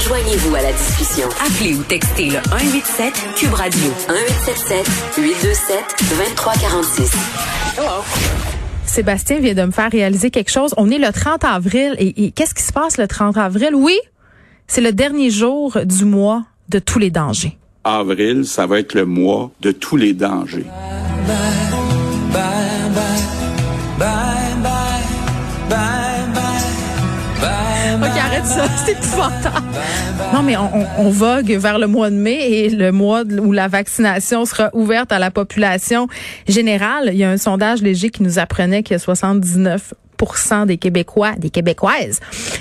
Joignez-vous à la discussion. Appelez ou textez le 187 Cube Radio 1877 827 2346. Sébastien vient de me faire réaliser quelque chose. On est le 30 avril et, et qu'est-ce qui se passe le 30 avril? Oui, c'est le dernier jour du mois de tous les dangers. Avril, ça va être le mois de tous les dangers. c'est épouvantable. Non, mais on, on, on, vogue vers le mois de mai et le mois où la vaccination sera ouverte à la population générale. Il y a un sondage léger qui nous apprenait qu'il y a 79% des Québécois, des Québécoises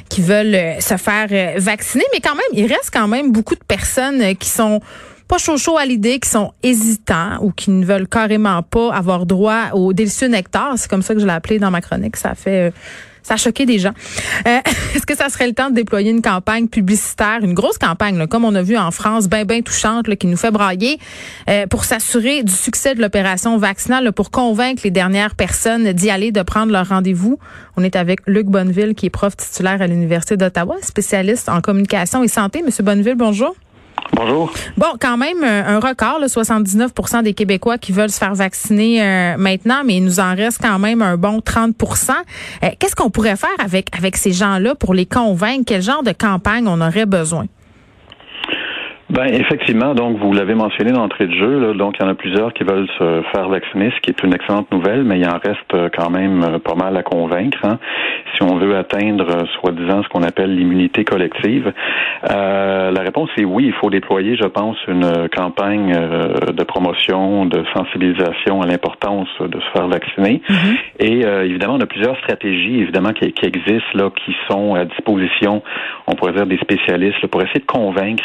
qui veulent euh, se faire euh, vacciner, mais quand même, il reste quand même beaucoup de personnes euh, qui sont pas chaud chaud à l'idée, qui sont hésitants ou qui ne veulent carrément pas avoir droit au délicieux nectar. C'est comme ça que je l'ai appelé dans ma chronique. Ça fait ça a choqué des gens. Euh, Est-ce que ça serait le temps de déployer une campagne publicitaire, une grosse campagne, comme on a vu en France, bien, bien touchante, qui nous fait brailler, euh, pour s'assurer du succès de l'opération vaccinale, pour convaincre les dernières personnes d'y aller, de prendre leur rendez-vous? On est avec Luc Bonneville, qui est prof titulaire à l'Université d'Ottawa, spécialiste en communication et santé. Monsieur Bonneville, bonjour. Bonjour. Bon, quand même euh, un record, là, 79% des Québécois qui veulent se faire vacciner euh, maintenant, mais il nous en reste quand même un bon 30% euh, Qu'est-ce qu'on pourrait faire avec ces gens-là pour les convaincre? Quel genre de campagne on aurait besoin? Ben effectivement, donc vous l'avez mentionné d'entrée de jeu, là, donc il y en a plusieurs qui veulent se faire vacciner, ce qui est une excellente nouvelle, mais il en reste quand même pas mal à convaincre. Hein si on veut atteindre, euh, soi-disant, ce qu'on appelle l'immunité collective? Euh, la réponse est oui. Il faut déployer, je pense, une campagne euh, de promotion, de sensibilisation à l'importance de se faire vacciner. Mm-hmm. Et évidemment, on a plusieurs stratégies, évidemment, qui, existent, là, qui sont à disposition, on pourrait dire, des spécialistes, pour essayer de convaincre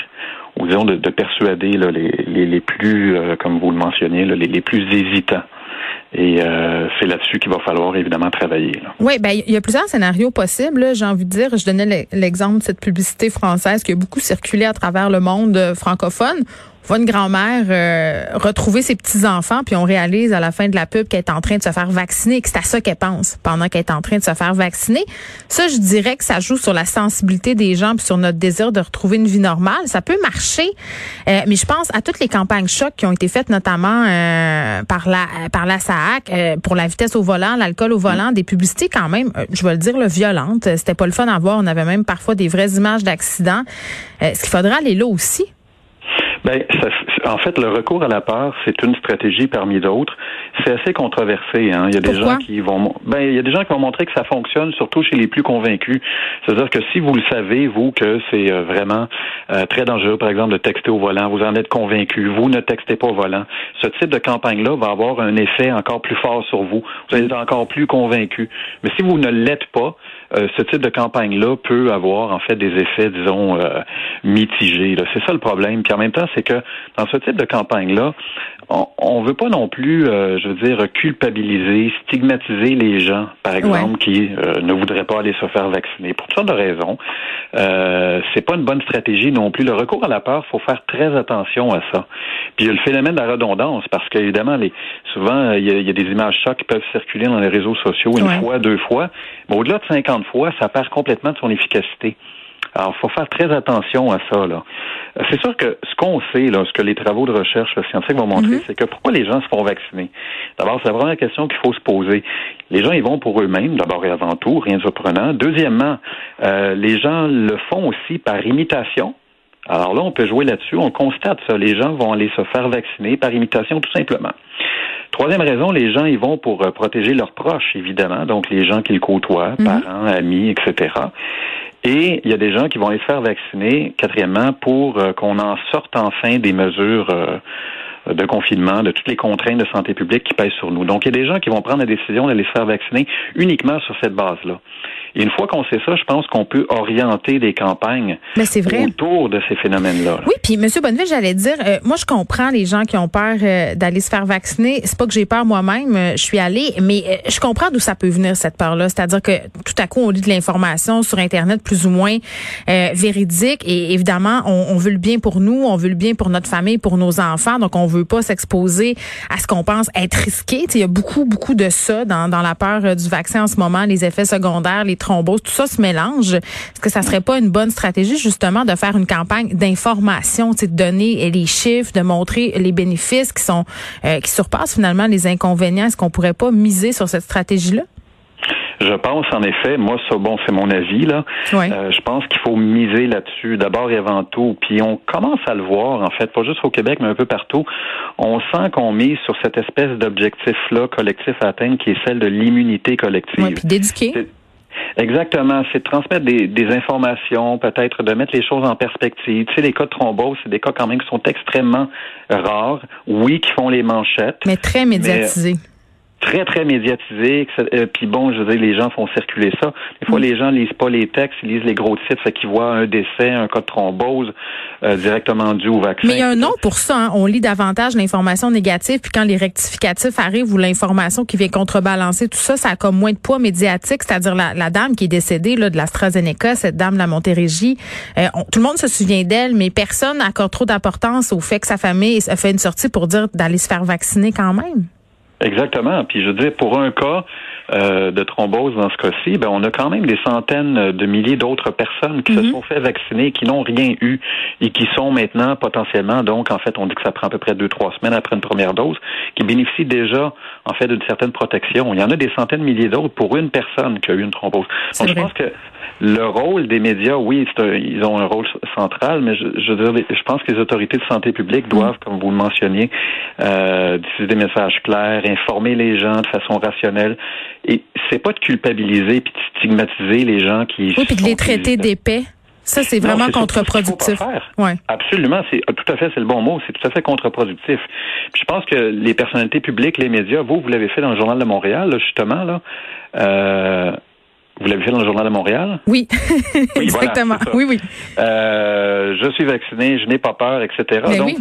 ou disons de, persuader les, les, plus, comme vous le mentionniez, les, les plus hésitants et euh, c'est là-dessus qu'il va falloir évidemment travailler. Oui, ben il y a plusieurs scénarios possibles. J'ai envie de dire, je donnais l'exemple de cette publicité française qui a beaucoup circulé à travers le monde euh, francophone voit une grand-mère euh, retrouver ses petits-enfants, puis on réalise à la fin de la pub qu'elle est en train de se faire vacciner, que c'est à ça qu'elle pense pendant qu'elle est en train de se faire vacciner. Ça, je dirais que ça joue sur la sensibilité des gens, puis sur notre désir de retrouver une vie normale. Ça peut marcher, euh, mais je pense à toutes les campagnes choc qui ont été faites notamment euh, par la par la SAAC pour la vitesse au volant, l'alcool au volant, des publicités quand même, je vais le dire, le violentes. C'était pas le fun à voir. On avait même parfois des vraies images d'accidents. Est-ce qu'il faudra aller là aussi? Ben, ça, en fait, le recours à la peur, c'est une stratégie parmi d'autres. C'est assez controversé. Hein. Il y a des gens qui vont, ben, il y a des gens qui vont montrer que ça fonctionne, surtout chez les plus convaincus. C'est-à-dire que si vous le savez, vous, que c'est euh, vraiment euh, très dangereux, par exemple, de texter au volant, vous en êtes convaincu, vous ne textez pas au volant. Ce type de campagne-là va avoir un effet encore plus fort sur vous. Vous allez être encore plus convaincu. Mais si vous ne l'êtes pas, euh, ce type de campagne-là peut avoir en fait des effets, disons, euh, mitigés. C'est ça le problème. Puis en même temps, c'est que dans ce type de campagne-là, on ne veut pas non plus, euh, je veux dire, culpabiliser, stigmatiser les gens, par exemple, qui ne voudraient pas aller se faire vacciner. Pour toutes sortes de raisons. Euh, c'est pas une bonne stratégie non plus. Le recours à la peur, faut faire très attention à ça. Puis il y a le phénomène de la redondance, parce qu'évidemment, les, souvent, il y, a, des images chocs qui peuvent circuler dans les réseaux sociaux une fois, deux fois. Mais au-delà de 50 fois, ça perd complètement de son efficacité. Alors, il faut faire très attention à ça. Là. C'est sûr que ce qu'on sait, là, ce que les travaux de recherche scientifiques vont montrer, mhm. c'est que pourquoi les gens se font vacciner? D'abord, c'est la première question qu'il faut se poser. Les gens, ils vont pour eux-mêmes, d'abord et avant tout, rien de surprenant. Deuxièmement, euh, les gens le font aussi par imitation. Alors là, on peut jouer là-dessus. On constate ça. Les gens vont aller se faire vacciner par imitation, tout simplement. Troisième raison, les gens ils vont pour euh, protéger leurs proches, évidemment, donc les gens qu'ils côtoient, mhm. parents, amis, etc. Et il y a des gens qui vont les faire vacciner, quatrièmement, pour euh, qu'on en sorte enfin des mesures euh, de confinement, de toutes les contraintes de santé publique qui pèsent sur nous. Donc, il y a des gens qui vont prendre la décision d'aller se faire vacciner uniquement sur cette base-là. Et une fois qu'on sait ça, je pense qu'on peut orienter des campagnes autour de ces phénomènes-là. Oui, puis M. Bonneville, j'allais dire, euh, moi je comprends les gens qui ont peur euh, d'aller se faire vacciner. C'est pas que j'ai peur moi-même, euh, je suis allée, mais je comprends d'où ça peut venir cette peur-là. C'est-à-dire que tout à coup on lit de l'information sur Internet plus ou moins véridique, et évidemment on, on, veut le bien pour nous, on veut le bien pour notre famille, pour nos enfants, donc on veut pas s'exposer à ce qu'on pense être risqué. Il y a beaucoup beaucoup de ça dans, dans la peur du vaccin en ce moment, les effets secondaires, les thromboses, tout ça se mélange. Est-ce que ça serait pas une bonne stratégie justement de faire une campagne d'information, de donner les chiffres, de montrer les bénéfices qui sont euh, qui surpassent finalement les inconvénients? Est-ce qu'on pourrait pas miser sur cette stratégie-là? Je pense en effet, moi ça bon c'est mon avis là. Euh, je pense qu'il faut miser là-dessus d'abord et avant tout. Puis on commence à le voir en fait, pas juste au Québec mais un peu partout. On sent qu'on mise sur cette espèce d'objectif là collectif à atteindre qui est celle de l'immunité collective. Oui, puis d'éduquer. Exactement, c'est de transmettre des, des informations, peut-être de mettre les choses en perspective. Tu sais, les cas de thrombose, c'est des cas quand même qui sont extrêmement rares, oui, qui font les manchettes. Mais très médiatisés très, très médiatisé. Euh, puis bon, je veux dire, les gens font circuler ça. Des fois, mm. les gens lisent pas les textes, ils lisent les gros titres, fait qu'ils voient un décès, un cas de thrombose euh, directement dû au vaccin. Mais il y a un nom pour ça. Hein. On lit davantage l'information négative, puis quand les rectificatifs arrivent ou l'information qui vient contrebalancer tout ça, ça a comme moins de poids médiatique. C'est-à-dire la, la, dame qui est décédée là, de l'AstraZeneca, cette dame de la Montérégie. Euh, tout le monde se souvient d'elle, mais personne n'accorde trop d'importance au fait que sa famille a fait une sortie pour dire d'aller se faire vacciner quand même. Exactement. Puis je veux dire, pour un cas euh, de thrombose dans ce cas-ci, ben on a quand même des centaines de milliers d'autres personnes qui se mhm. sont fait vacciner, qui n'ont rien eu et qui sont maintenant potentiellement, donc en fait, on dit que ça prend à peu près deux trois semaines après une première dose, qui bénéficient déjà en fait d'une certaine protection. Il y en a des centaines de milliers d'autres pour une personne qui a eu une thrombose. Donc je pense que le rôle des médias, oui, ils ont un rôle central, mais je, je, je pense que les autorités de santé publique mm. doivent, comme vous le mentionniez, euh, diffuser des messages clairs, informer les gens de façon rationnelle. Et c'est pas de culpabiliser puis de stigmatiser les gens qui. Oui, puis de les traiter d'épais. Ça, c'est vraiment contre-productif. Ouais. Absolument, c'est tout à fait, c'est le bon mot, c'est tout à fait contre-productif. je pense que les personnalités publiques, les médias, vous, vous l'avez fait dans le Journal de Montréal, justement, là. Euh, vous l'avez fait dans le Journal de Montréal? Oui, exactement. oui, oui. Euh, je suis vacciné, je n'ai pas peur, etc. Ben oui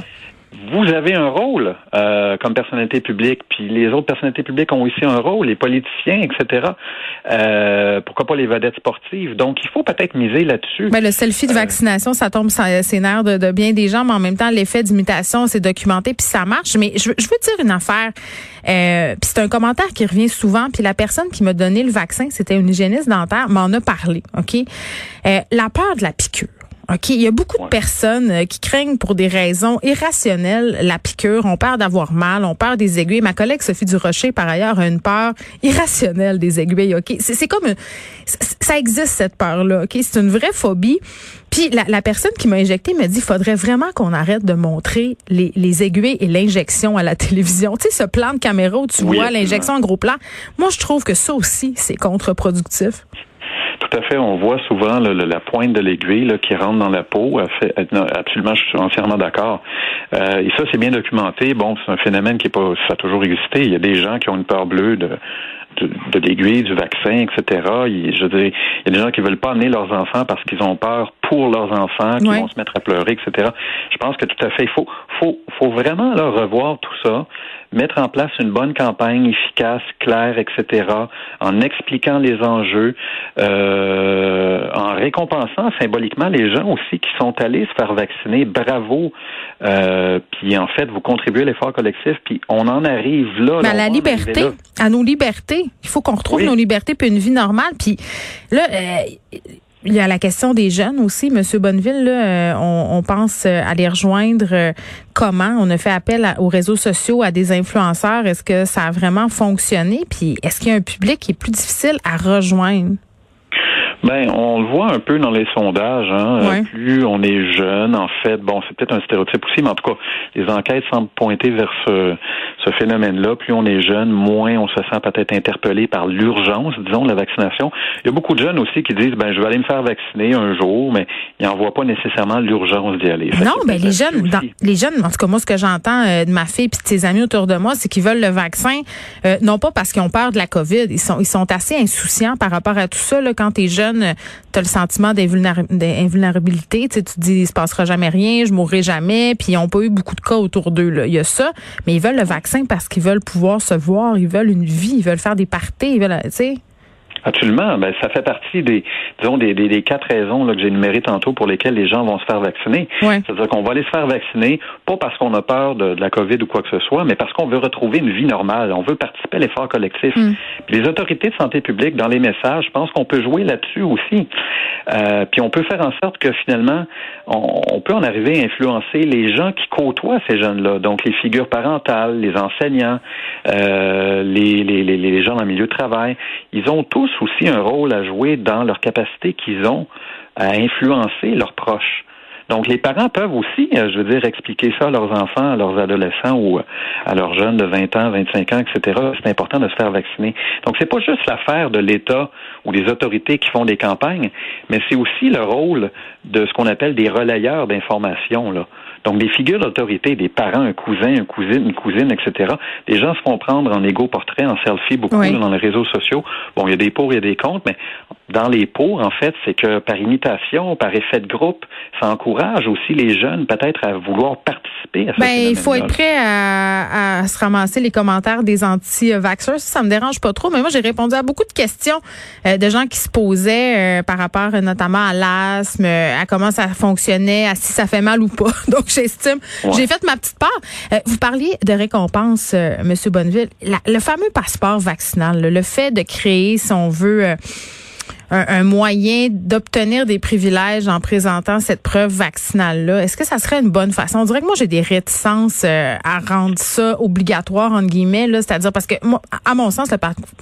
vous avez un rôle euh, comme personnalité publique, puis les autres personnalités publiques ont aussi un rôle, les politiciens, etc. Euh, pourquoi pas les vedettes sportives? Donc, il faut peut-être miser là-dessus. Mais le selfie de euh, vaccination, ça tombe c'est nerfs de, de, bien des gens, mais en même temps, l'effet d'imitation, c'est documenté, puis ça marche. Mais je, je veux dire une affaire, euh, puis c'est un commentaire qui revient souvent, puis la personne qui m'a donné le vaccin, c'était une hygiéniste dentaire, m'en a parlé, OK? Euh, la peur de la piqûre. OK, il y a beaucoup de personnes euh, qui craignent pour des raisons irrationnelles la piqûre, ont peur d'avoir mal, ont peur des aiguilles. Ma collègue Sophie Durocher par ailleurs a une peur irrationnelle des aiguilles. OK, c'est comme ça existe cette peur là. OK, c'est une vraie phobie. Puis la, la personne qui m'a injecté me dit faudrait vraiment qu'on arrête de montrer les, les aiguilles et l'injection à la télévision. Tu sais ce plan de caméra où tu vois l'injection en gros plan. Moi je trouve que ça aussi c'est contre-productif. Tout à fait. On voit souvent la pointe de l'aiguille qui rentre dans la peau. absolument, je suis entièrement d'accord. Euh, et ça, c'est bien documenté. Bon, c'est un phénomène qui est pas, ça a toujours existé. Il y a des gens qui ont une peur bleue de de, l'aiguille, du vaccin, etc. Il, je il y a des gens qui veulent pas amener leurs enfants parce qu'ils ont peur pour leurs enfants, qui vont se mettre à pleurer, etc. Je pense que tout à fait, il faut, faut, faut vraiment là, revoir tout ça mettre en place une bonne campagne efficace, claire, etc., en expliquant les enjeux, euh, en récompensant symboliquement les gens aussi qui sont allés se faire vacciner. Bravo. Euh, puis en fait, vous contribuez à l'effort collectif. Puis on en arrive là. à la liberté, à nos libertés. Il faut qu'on retrouve nos libertés puis une vie normale. Puis là. Euh, il y a la question des jeunes aussi. Monsieur Bonneville, euh, on, pense euh, à les rejoindre. Euh, comment? On a fait appel aux réseaux sociaux, à des influenceurs. Est-ce que ça a vraiment fonctionné? Puis est-ce qu'il y a un public qui est plus difficile à rejoindre? Ben, on le voit un peu dans les sondages. Hein. Plus on est jeune, en fait, bon, c'est peut-être un stéréotype aussi, mais en tout cas, les enquêtes semblent pointer vers ce, ce phénomène-là. Plus on est jeune, moins on se sent peut-être interpellé par l'urgence, disons, de la vaccination. Il y a beaucoup de jeunes aussi qui disent, ben, je vais aller me faire vacciner un jour, mais ils n'en voient pas nécessairement l'urgence d'y aller. non, ben, les jeunes, les jeunes, en tout cas, moi, ce que j'entends euh, de ma fille et de ses amis autour de moi, c'est qu'ils veulent le vaccin, euh, non pas parce qu'ils ont peur de la COVID. Ils sont, ils sont assez insouciants par rapport à tout ça, là, quand t'es jeune tu as le sentiment d'invulnérabilité. Tu, te dis, il se passera jamais rien, je mourrai jamais. Puis ils n'ont pas eu beaucoup de cas autour d'eux. Il y a ça, mais ils veulent le vaccin parce qu'ils veulent pouvoir se voir, ils veulent une vie, ils veulent faire des parties, ils veulent, tu sais. Absolument. Ben, ça fait partie des, disons, des, des, quatre raisons là, que j'ai énumérées tantôt pour lesquelles les gens vont se faire vacciner. C'est-à-dire qu'on va aller se faire vacciner, pas parce qu'on a peur de, la COVID ou quoi que ce soit, mais parce qu'on veut retrouver une vie normale. On veut participer à l'effort collectif. Mm. les autorités de santé publique, dans les messages, je pense qu'on peut jouer là-dessus aussi. Euh, puis on peut faire en sorte que finalement, on, peut en arriver à influencer les gens qui côtoient ces jeunes-là. Donc les figures parentales, les enseignants, euh, les, les, les, les gens dans le milieu de travail. Ils ont tous aussi un rôle à jouer dans leur capacité qu'ils ont à influencer leurs proches. Donc, les parents peuvent aussi, euh, je veux dire, expliquer ça à leurs enfants, à leurs adolescents ou à leurs jeunes de 20 ans, 25 ans, etc. C'est important de se faire vacciner. Donc, c'est pas juste l'affaire de l'État ou des autorités qui font des campagnes, mais c'est aussi le rôle de ce qu'on appelle des relayeurs d'informations, là. Donc, des figures d'autorité, des parents, un cousin, une cousine, une cousine, etc. Les gens se font prendre en égo portrait, en selfie, beaucoup dans les réseaux sociaux. Bon, il y a des pour, il y a des contre, mais dans les pour, en fait, c'est que par imitation, par effet de groupe, ça encourage aussi les jeunes peut-être à vouloir participer à ce ben, il faut être prêt à, se ramasser les commentaires des anti-vaxxers. Ça, ça me dérange pas trop, mais moi, j'ai répondu à beaucoup de questions euh, de gens qui se posaient euh, par rapport euh, notamment à l'asthme, à comment ça fonctionnait, à si ça fait mal ou pas. Donc, j'estime, j'ai fait ma petite part. vous parliez de récompense, Monsieur Bonneville. le fameux passeport vaccinal, le fait de créer, si on veut, un, moyen d'obtenir des privilèges en présentant cette preuve vaccinale-là? Est-ce que ça serait une bonne façon? On dirait que moi, j'ai des réticences euh, à rendre ça obligatoire, entre guillemets, là, c'est-à-dire parce que, à mon sens,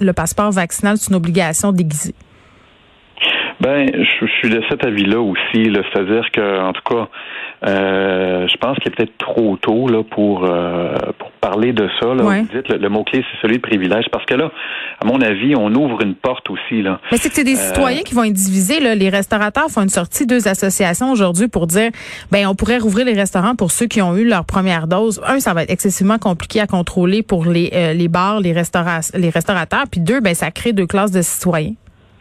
le, passeport vaccinal, c'est une obligation déguisée. Ben, je, suis de cet avis-là aussi, c'est-à-dire que, en tout cas, euh, je pense qu'il est peut-être trop tôt là pour euh, pour parler de ça. Là. Vous dites le, mot clé c'est celui de privilège parce que là, à mon avis, on ouvre une porte aussi là. Mais c'est que c'est des euh, citoyens qui vont être divisés. Là. Les restaurateurs font une sortie deux associations aujourd'hui pour dire ben on pourrait rouvrir les restaurants pour ceux qui ont eu leur première dose. Un, ça va être excessivement compliqué à contrôler pour les les bars, les restaurants, les restaurateurs. Puis deux, ben ça crée deux classes de citoyens.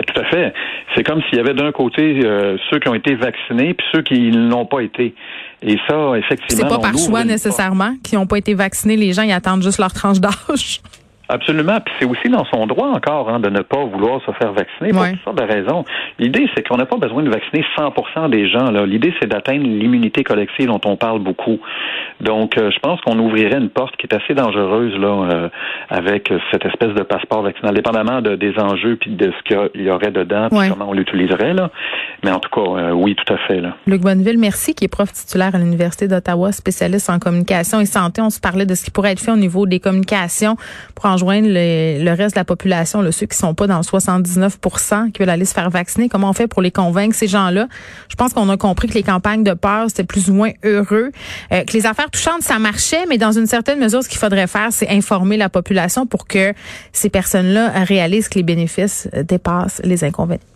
Tout à fait. C'est comme s'il y avait d'un côté euh, ceux qui ont été vaccinés puis ceux qui ne l'ont pas été. Et ça, effectivement. C'est pas par choix nécessairement qui n'ont pas été vaccinés. Les gens, ils attendent juste leur tranche d'âge. Absolument. Puis c'est aussi dans son droit encore hein, de ne pas vouloir se faire vacciner pour toutes sortes de raisons. L'idée, c'est qu'on n'a pas besoin de vacciner 100% des gens. L'idée, c'est d'atteindre l'immunité collective dont on parle beaucoup. Donc, euh, je pense qu'on ouvrirait une porte qui est assez dangereuse là, euh, avec cette espèce de passeport vaccinal, dépendamment de, des enjeux puis de ce qu'il y aurait dedans, puis comment on l'utiliserait. Là. Mais en tout cas, euh, oui, tout à fait. Là. Luc Bonneville, merci, qui est prof titulaire à l'Université d'Ottawa, spécialiste en communication et santé. On se parlait de ce qui pourrait être fait au niveau des communications pour joindre le, reste de la population, là, ceux qui sont pas dans le 79 qui veulent aller se faire vacciner. Comment on fait pour les convaincre, ces gens-là? Je pense qu'on a compris que les campagnes de peur, c'était plus ou moins heureux. Euh, que les affaires touchantes, ça marchait, mais dans une certaine mesure, ce qu'il faudrait faire, c'est informer la population pour que ces personnes-là réalisent que les bénéfices dépassent les inconvénients.